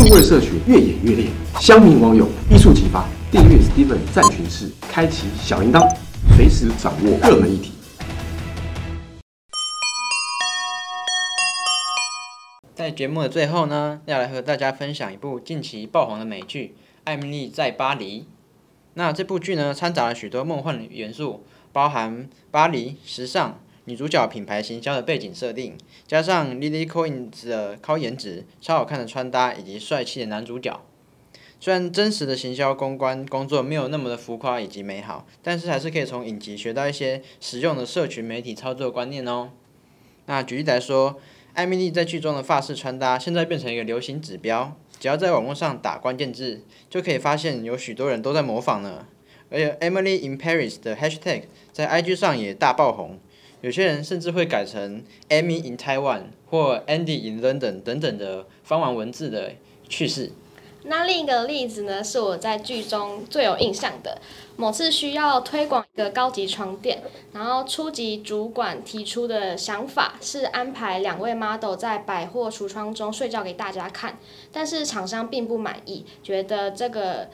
数位社群越演越烈，乡民网友一触即发。订阅 Steven 战群室，开启小铃铛，随时掌握热门议题。在节目的最后呢，要来和大家分享一部近期爆红的美剧《艾米丽在巴黎》。那这部剧呢，掺杂了许多梦幻元素，包含巴黎时尚、女主角品牌行销的背景设定，加上 Lily Collins 的高颜值、超好看的穿搭以及帅气的男主角。虽然真实的行销公关工作没有那么的浮夸以及美好，但是还是可以从影集学到一些实用的社群媒体操作观念哦。那举例来说，艾米丽在剧中的发饰穿搭现在变成一个流行指标，只要在网络上打关键字，就可以发现有许多人都在模仿呢。而且 Emily in Paris 的 Hashtag 在 IG 上也大爆红，有些人甚至会改成 Amy in Taiwan 或 Andy in London 等等的翻完文字的趣事。那另一个例子呢，是我在剧中最有印象的。某次需要推广一个高级床垫，然后初级主管提出的想法是安排两位 model 在百货橱窗中睡觉给大家看，但是厂商并不满意，觉得这个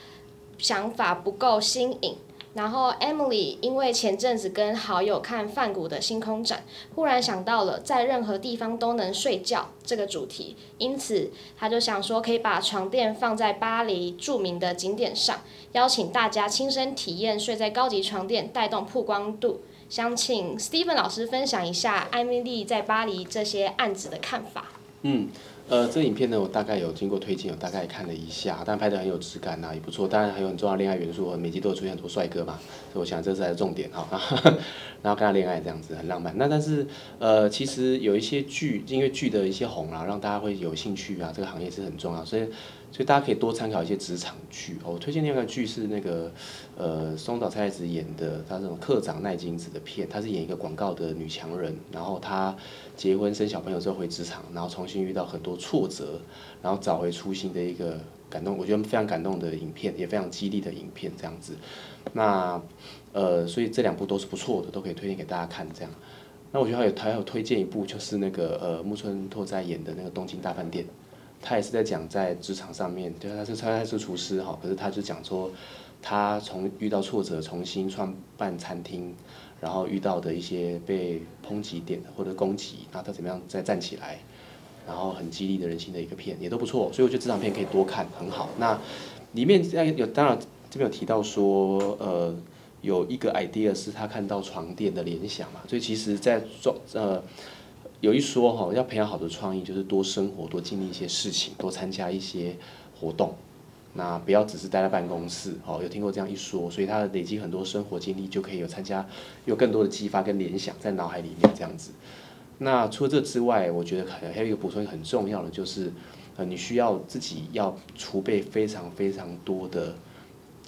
想法不够新颖。然后 Emily 因为前阵子跟好友看梵谷的星空展，忽然想到了在任何地方都能睡觉这个主题，因此他就想说可以把床垫放在巴黎著名的景点上，邀请大家亲身体验睡在高级床垫，带动曝光度。想请 Steven 老师分享一下艾米丽在巴黎这些案子的看法。嗯。呃，这影片呢，我大概有经过推荐，我大概看了一下，但拍的很有质感呐，也不错。当然还有很重要的恋爱元素，每集都有出现很多帅哥嘛，所以我想这是重点哈。然后跟他恋爱这样子很浪漫。那但是呃，其实有一些剧，因为剧的一些红啊，让大家会有兴趣啊，这个行业是很重要，所以。所以大家可以多参考一些职场剧哦。我推荐另外一个剧是那个，呃，松岛菜子演的，她这种课长奈津子的片，她是演一个广告的女强人，然后她结婚生小朋友之后回职场，然后重新遇到很多挫折，然后找回初心的一个感动，我觉得非常感动的影片，也非常激励的影片这样子。那呃，所以这两部都是不错的，都可以推荐给大家看这样。那我觉得还有还有推荐一部，就是那个呃木村拓哉演的那个东京大饭店。他也是在讲在职场上面，对，他是他是厨师哈，可是他就讲说，他从遇到挫折重新创办餐厅，然后遇到的一些被抨击点或者攻击，然后他怎么样再站起来，然后很激励的人心的一个片也都不错，所以我觉得这场片可以多看，很好。那里面有当然这边有提到说，呃，有一个 idea 是他看到床垫的联想嘛，所以其实在做呃。有一说哈，要培养好的创意，就是多生活，多经历一些事情，多参加一些活动。那不要只是待在办公室，哦，有听过这样一说，所以他累积很多生活经历，就可以有参加，有更多的激发跟联想在脑海里面这样子。那除了这之外，我觉得还还有一个补充很重要的，就是呃，你需要自己要储备非常非常多的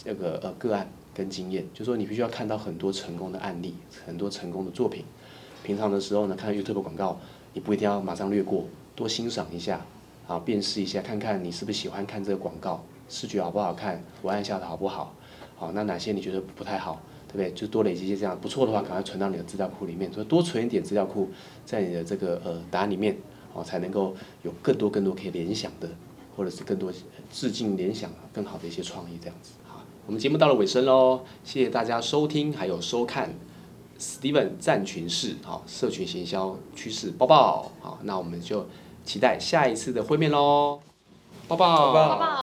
这个呃个案跟经验，就说你必须要看到很多成功的案例，很多成功的作品。平常的时候呢，看 YouTube 广告，你不一定要马上略过，多欣赏一下，啊，辨识一下，看看你是不是喜欢看这个广告，视觉好不好看，文案下的好不好，好，那哪些你觉得不太好，对不对？就多累积一些这样，不错的话，赶快存到你的资料库里面，所以多存一点资料库在你的这个呃答案里面，哦，才能够有更多更多可以联想的，或者是更多致敬联想更好的一些创意这样子。好，我们节目到了尾声喽，谢谢大家收听还有收看。Steven 战群式，好，社群行销趋势报报，好，那我们就期待下一次的会面喽，抱抱。